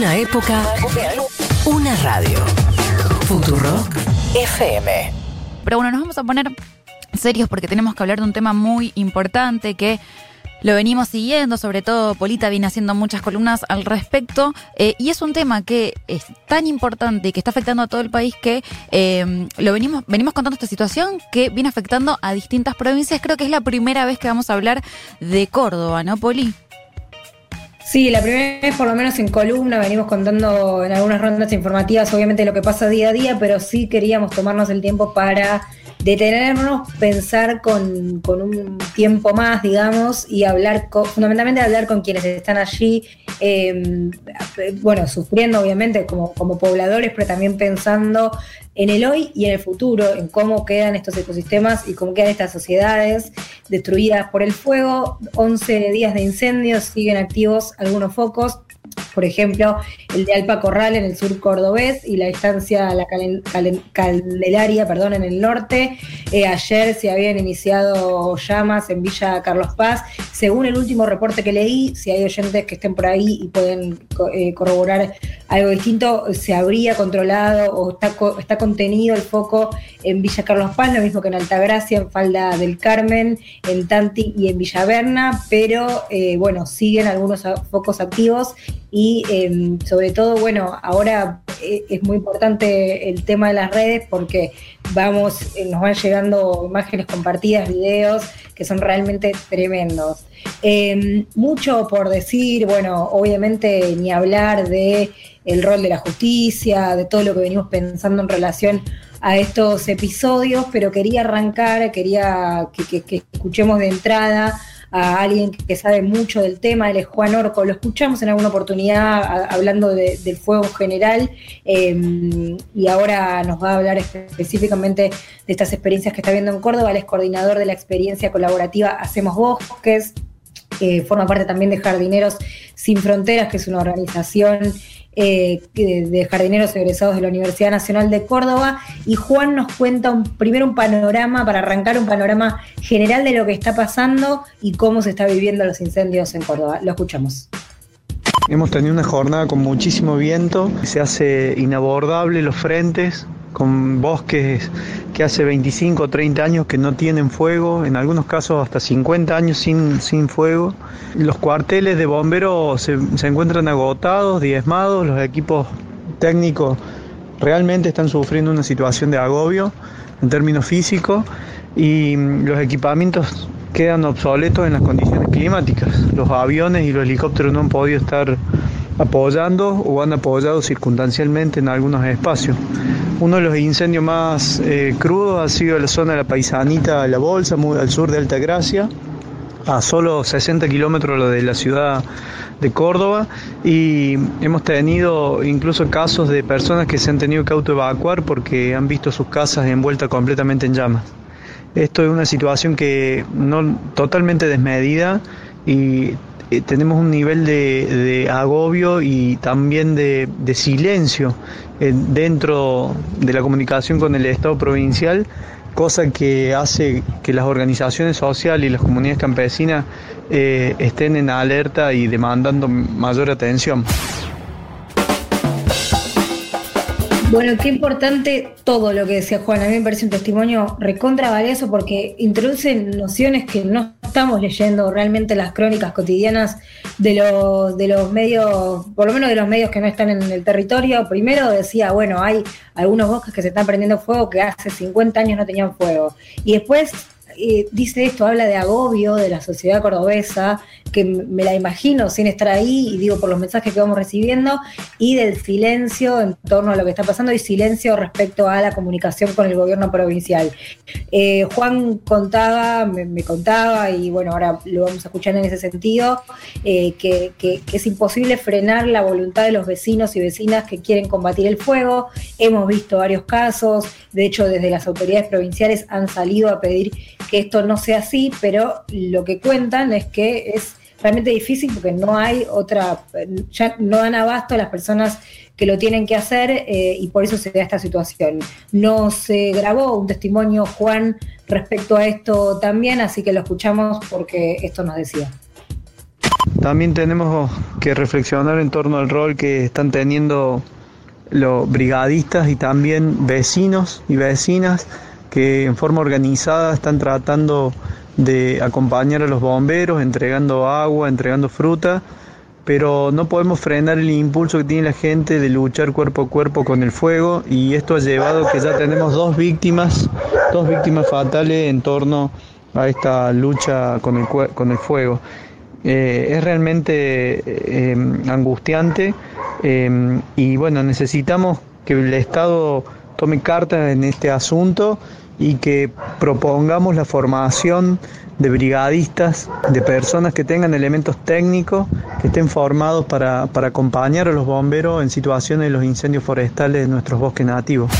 Una época, una radio. Futuro FM. Pero bueno, nos vamos a poner serios porque tenemos que hablar de un tema muy importante que lo venimos siguiendo, sobre todo Polita viene haciendo muchas columnas al respecto, eh, y es un tema que es tan importante y que está afectando a todo el país que eh, lo venimos, venimos contando esta situación que viene afectando a distintas provincias. Creo que es la primera vez que vamos a hablar de Córdoba, ¿no, Poli? Sí, la primera vez por lo menos en columna venimos contando en algunas rondas informativas obviamente lo que pasa día a día, pero sí queríamos tomarnos el tiempo para detenernos, pensar con, con, un tiempo más, digamos, y hablar, con, fundamentalmente hablar con quienes están allí, eh, bueno, sufriendo obviamente como, como pobladores, pero también pensando en el hoy y en el futuro, en cómo quedan estos ecosistemas y cómo quedan estas sociedades destruidas por el fuego. 11 días de incendios, siguen activos algunos focos, por ejemplo, el de Alpa Corral en el sur cordobés y la estancia La Candelaria perdón, en el norte. Eh, ayer se habían iniciado llamas en Villa Carlos Paz. Según el último reporte que leí, si hay oyentes que estén por ahí y pueden eh, corroborar algo distinto, se habría controlado o está, está contenido el foco en Villa Carlos Paz, lo mismo que en Altagracia, en Falda del Carmen, en Tanti y en Villaverna, pero eh, bueno, siguen algunos focos activos y em, sobre todo, bueno, ahora eh, es muy importante el tema de las redes porque vamos, eh, nos van llegando imágenes compartidas, videos que son realmente tremendos. Em, mucho por decir, bueno, obviamente ni hablar de el rol de la justicia, de todo lo que venimos pensando en relación a estos episodios, pero quería arrancar, quería que escuchemos de entrada a alguien que sabe mucho del tema, él es Juan Orco, lo escuchamos en alguna oportunidad hablando del fuego general em, y ahora nos va a hablar específicamente de estas experiencias que está viendo en Córdoba, él es coordinador de la experiencia colaborativa Hacemos Bosques, forma parte también de Jardineros Sin Fronteras, que es una organización eh, de jardineros egresados de la Universidad Nacional de Córdoba. Y Juan nos cuenta primero un panorama, para arrancar un panorama general de lo que está pasando y cómo se está viviendo los incendios en Córdoba. Lo escuchamos. Hemos tenido una jornada con muchísimo viento, se hace inabordable los frentes, con bosques que hace 25 o 30 años que no tienen fuego, en algunos casos hasta 50 años sin, sin fuego. Los cuarteles de bomberos se, se encuentran agotados, diezmados, los equipos técnicos realmente están sufriendo una situación de agobio en términos físicos y los equipamientos quedan obsoletos en las condiciones climáticas. Los aviones y los helicópteros no han podido estar apoyando o han apoyado circunstancialmente en algunos espacios. Uno de los incendios más eh, crudos ha sido la zona de la Paisanita, La Bolsa, al sur de Altagracia, a solo 60 kilómetros de la ciudad de Córdoba y hemos tenido incluso casos de personas que se han tenido que autoevacuar porque han visto sus casas envueltas completamente en llamas. Esto es una situación que no totalmente desmedida y eh, tenemos un nivel de, agobio y también de, silencio eh, dentro de la comunicación con el Estado provincial, cosa que hace que las organizaciones sociales y las comunidades campesinas eh, estén en alerta y demandando mayor atención. Bueno, qué importante todo lo que decía Juan. A mí me parece un testimonio recontra valioso porque introduce nociones que no estamos leyendo realmente las crónicas cotidianas de los, de los medios, por lo menos de los medios que no están en el territorio. Primero decía, bueno, hay algunos bosques que se están prendiendo fuego que hace 50 años no tenían fuego. Y después eh, dice esto, habla de agobio de la sociedad cordobesa, que me la imagino sin estar ahí, y digo por los mensajes que vamos recibiendo, y del silencio en torno a lo que está pasando y silencio respecto a la comunicación con el gobierno provincial. Eh, Juan contaba, me, contaba, y bueno, ahora lo vamos a escuchar en ese sentido, eh, que, que es imposible frenar la voluntad de los vecinos y vecinas que quieren combatir el fuego. Hemos visto varios casos, de hecho desde las autoridades provinciales han salido a pedir que esto no sea así, pero lo que cuentan es que es realmente difícil porque no hay otra, ya no dan abasto a las personas que lo tienen que hacer eh, y por eso se da esta situación. No se grabó un testimonio, Juan, respecto a esto también, así que lo escuchamos porque esto nos decía. también tenemos que reflexionar en torno al rol que están teniendo los brigadistas y también vecinos y vecinas que en forma organizada están tratando de acompañar a los bomberos, entregando agua, entregando fruta, pero no podemos frenar el impulso que tiene la gente de luchar cuerpo a cuerpo con el fuego y esto ha llevado que ya tenemos dos víctimas, dos víctimas fatales en torno a esta lucha con el, con el fuego. Eh, es realmente eh, angustiante eh, y bueno, necesitamos que el Estado tome cartas en este asunto y que propongamos la formación de brigadistas, de personas que tengan elementos técnicos, que estén formados para, para acompañar a los bomberos en situaciones de los incendios forestales de nuestros bosques nativos.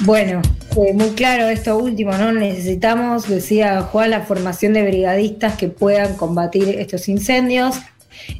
Bueno, muy claro esto último, ¿no? Necesitamos, decía Juan, la formación de brigadistas que puedan combatir estos incendios.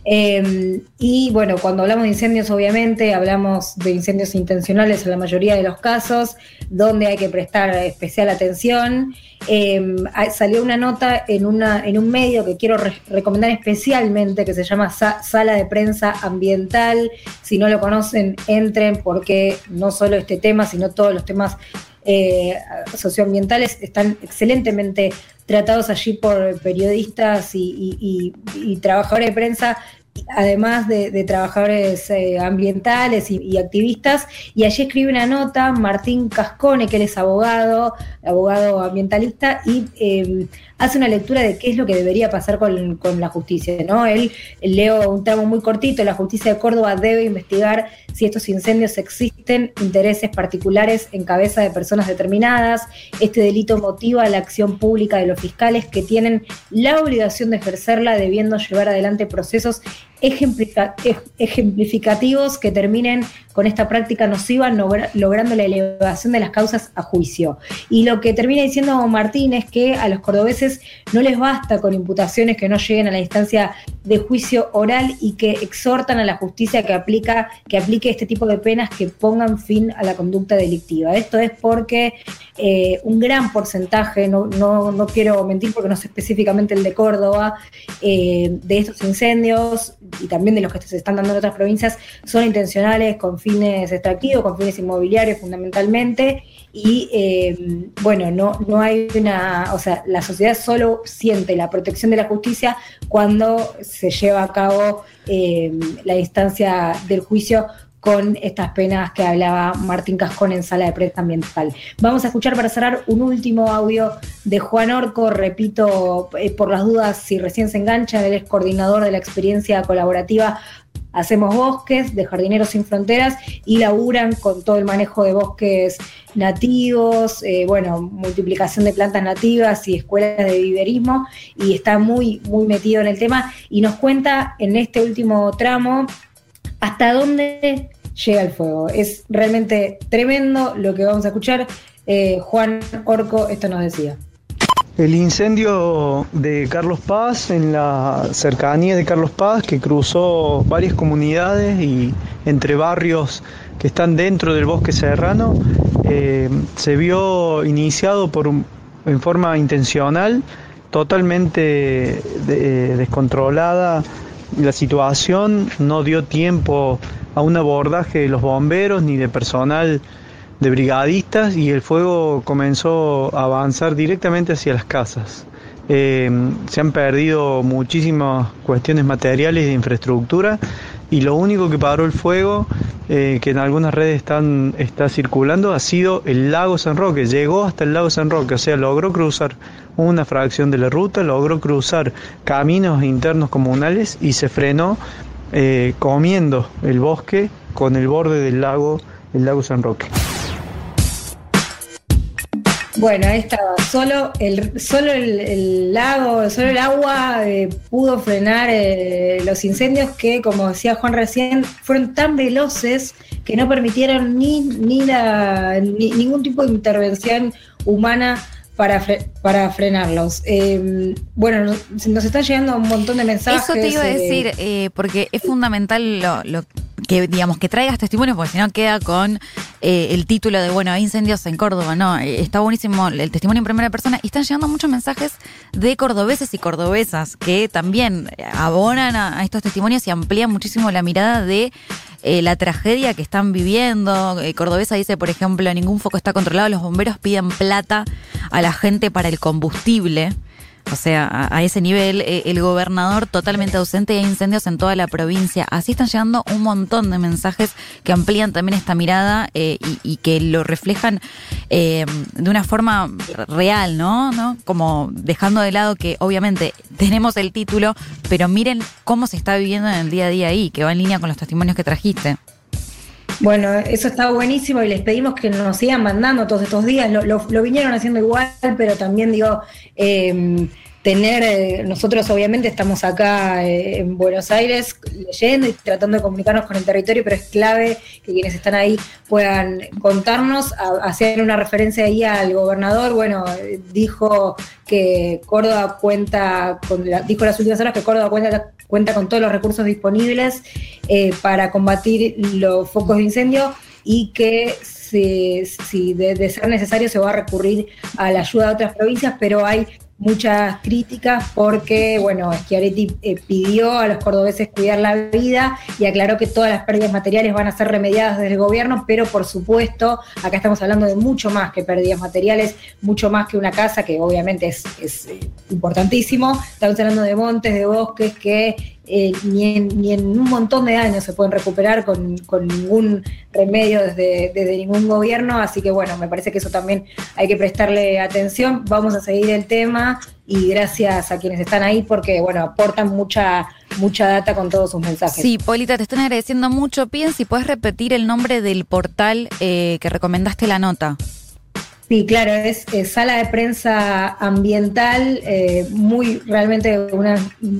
Em, y bueno, cuando hablamos de incendios, obviamente hablamos de incendios intencionales en la mayoría de los casos, donde hay que prestar especial atención. Em, salió una nota en, una, en un medio que quiero recomendar especialmente, que se llama Sala de Prensa Ambiental. Si no lo conocen, entren porque no solo este tema, sino todos los temas eh, socioambientales están excelentemente tratados allí por periodistas y, trabajadores de prensa además de, trabajadores eh, ambientales y, activistas, y allí escribe una nota Martín Cascone, que él es abogado, abogado ambientalista, y eh, hace una lectura de qué es lo que debería pasar con, la justicia. ¿no? Él, leo un tramo muy cortito, la justicia de Córdoba debe investigar si estos incendios existen intereses particulares en cabeza de personas determinadas. Este delito motiva la acción pública de los fiscales que tienen la obligación de ejercerla debiendo llevar adelante procesos ejemplificativos que terminen con esta práctica nociva, logrando la elevación de las causas a juicio. Y lo que termina diciendo Martín es que a los cordobeses no les basta con imputaciones que no lleguen a la instancia de juicio oral y que exhortan a la justicia que, aplica, que aplique este tipo de penas que pongan fin a la conducta delictiva. Esto es porque eh, un gran porcentaje, no, no, quiero mentir porque no sé específicamente el de Córdoba, eh, de estos incendios y también de los que se están dando en otras provincias son intencionales con fines extractivos, con fines inmobiliarios fundamentalmente. Y eh, bueno, no, no hay una, o sea, la sociedad solo siente la protección de la justicia cuando se lleva a cabo eh, la instancia del juicio con estas penas que hablaba Martín Cascón en sala de prensa ambiental. Vamos a escuchar para cerrar un último audio de Juan Orco, repito, eh, por las dudas si recién se engancha, él es coordinador de la experiencia colaborativa Hacemos bosques de Jardineros Sin Fronteras y laburan con todo el manejo de bosques nativos, eh, bueno, multiplicación de plantas nativas y escuelas de viverismo y está muy, muy metido en el tema y nos cuenta en este último tramo hasta dónde llega el fuego. Es realmente tremendo lo que vamos a escuchar. Eh, Juan Orco esto nos decía. El incendio de Carlos Paz en la cercanía de Carlos Paz que cruzó varias comunidades y entre barrios que están dentro del bosque serrano eh, se vio iniciado por en forma intencional, totalmente eh, descontrolada la situación, no dio tiempo a un abordaje de los bomberos ni de personal de brigadistas y el fuego comenzó a avanzar directamente hacia las casas. Eh, se han perdido muchísimas cuestiones materiales de infraestructura y lo único que paró el fuego, eh, que en algunas redes están, está circulando, ha sido el lago San Roque. Llegó hasta el lago San Roque, o sea, logró cruzar una fracción de la ruta, logró cruzar caminos internos comunales y se frenó eh, comiendo el bosque con el borde del lago, el lago San Roque. Bueno, ahí estaba. Solo el, solo el, lago, solo el agua eh, pudo frenar eh, los incendios que, como decía Juan recién, fueron tan veloces que no permitieron ni, ni, la, ningún tipo de intervención humana para, para frenarlos. Em, bueno, nos, están llegando un montón de mensajes. Eso te iba a decir, eh, porque es fundamental lo, lo que digamos que traigas testimonios, porque si no queda con eh, el título de, bueno, hay incendios en Córdoba, no, eh, está buenísimo el testimonio en primera persona y están llegando muchos mensajes de cordobeses y cordobesas que también abonan a, estos testimonios y amplían muchísimo la mirada de eh, la tragedia que están viviendo. Cordobesa dice, por ejemplo, ningún foco está controlado, los bomberos piden plata a la gente para el combustible. O sea, a, ese nivel, eh, el gobernador totalmente ausente y hay incendios en toda la provincia. Así están llegando un montón de mensajes que amplían también esta mirada eh, y, que lo reflejan eh, de una forma real, ¿no? ¿no? Como dejando de lado que obviamente tenemos el título, pero miren cómo se está viviendo en el día a día ahí, que va en línea con los testimonios que trajiste. Bueno, eso está buenísimo y les pedimos que nos sigan mandando todos estos días. Lo, vinieron haciendo igual, pero también digo, eh, tener, eh, nosotros obviamente estamos acá eh, en Buenos Aires leyendo y tratando de comunicarnos con el territorio, pero es clave que quienes están ahí puedan contarnos, hacer una referencia ahí al gobernador, bueno, dijo que Córdoba cuenta, con dijo las últimas horas que Córdoba cuenta, cuenta con todos los recursos disponibles eh, para combatir los focos de incendio y que si, si de, ser necesario se va a recurrir a la ayuda de otras provincias, pero hay muchas críticas porque, bueno, Schiaretti eh, pidió a los cordobeses cuidar la vida y aclaró que todas las pérdidas materiales van a ser remediadas desde el gobierno, pero por supuesto, acá estamos hablando de mucho más que pérdidas materiales, mucho más que una casa, que obviamente es, es eh, importantísimo. Estamos hablando de montes, de bosques que eh, ni, en, un montón de años se pueden recuperar con, ningún remedio desde, desde, ningún gobierno, así que bueno, me parece que eso también hay que prestarle atención. Vamos a seguir el tema y gracias a quienes están ahí porque bueno, aportan mucha mucha data con todos sus mensajes. Sí, Polita, te están agradeciendo mucho. Piden si puedes repetir el nombre del portal eh, que recomendaste la nota. Sí, claro, es, sala de prensa ambiental, eh, muy realmente una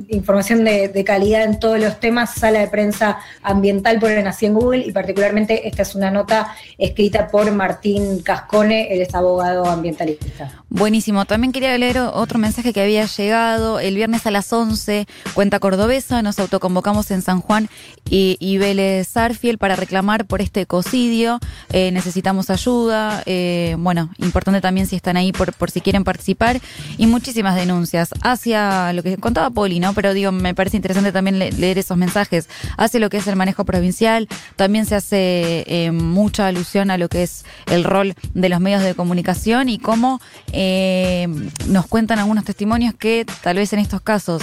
información de, calidad en todos los temas, sala de prensa ambiental por así en Google y particularmente esta es una nota escrita por Martín Cascone, él es abogado ambientalista. Buenísimo, también quería leer otro mensaje que había llegado. El viernes a las 11, cuenta cordobesa, nos autoconvocamos en San Juan y, y Vélez Sarfiel para reclamar por este ecocidio, eh, necesitamos ayuda, eh, bueno, importante también si están ahí por, por si quieren participar, y muchísimas denuncias hacia lo que contaba Poli, ¿no? Pero digo, me parece interesante también leer esos mensajes, hacia lo que es el manejo provincial, también se hace eh, mucha alusión a lo que es el rol de los medios de comunicación y cómo eh, nos cuentan algunos testimonios que tal vez en estos casos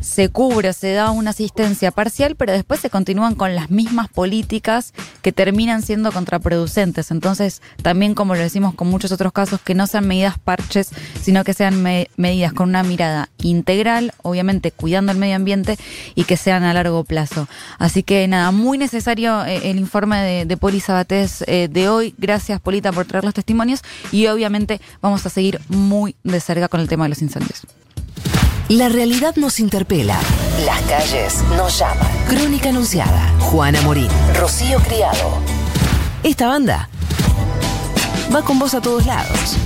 se cubre, se da una asistencia parcial, pero después se continúan con las mismas políticas que terminan siendo contraproducentes. Entonces, también como lo decimos con muchos otros casos, que no sean medidas parches, sino que sean medidas con una mirada integral, obviamente cuidando el medio ambiente y que sean a largo plazo. Así que nada, muy necesario eh, el informe de, Poli Sabatés eh, de hoy. Gracias, Polita, por traer los testimonios y obviamente vamos a seguir muy de cerca con el tema de los incendios. La realidad nos interpela. Las calles nos llaman. Crónica Anunciada. Juana Morín. Rocío Criado. Esta banda va con vos a todos lados.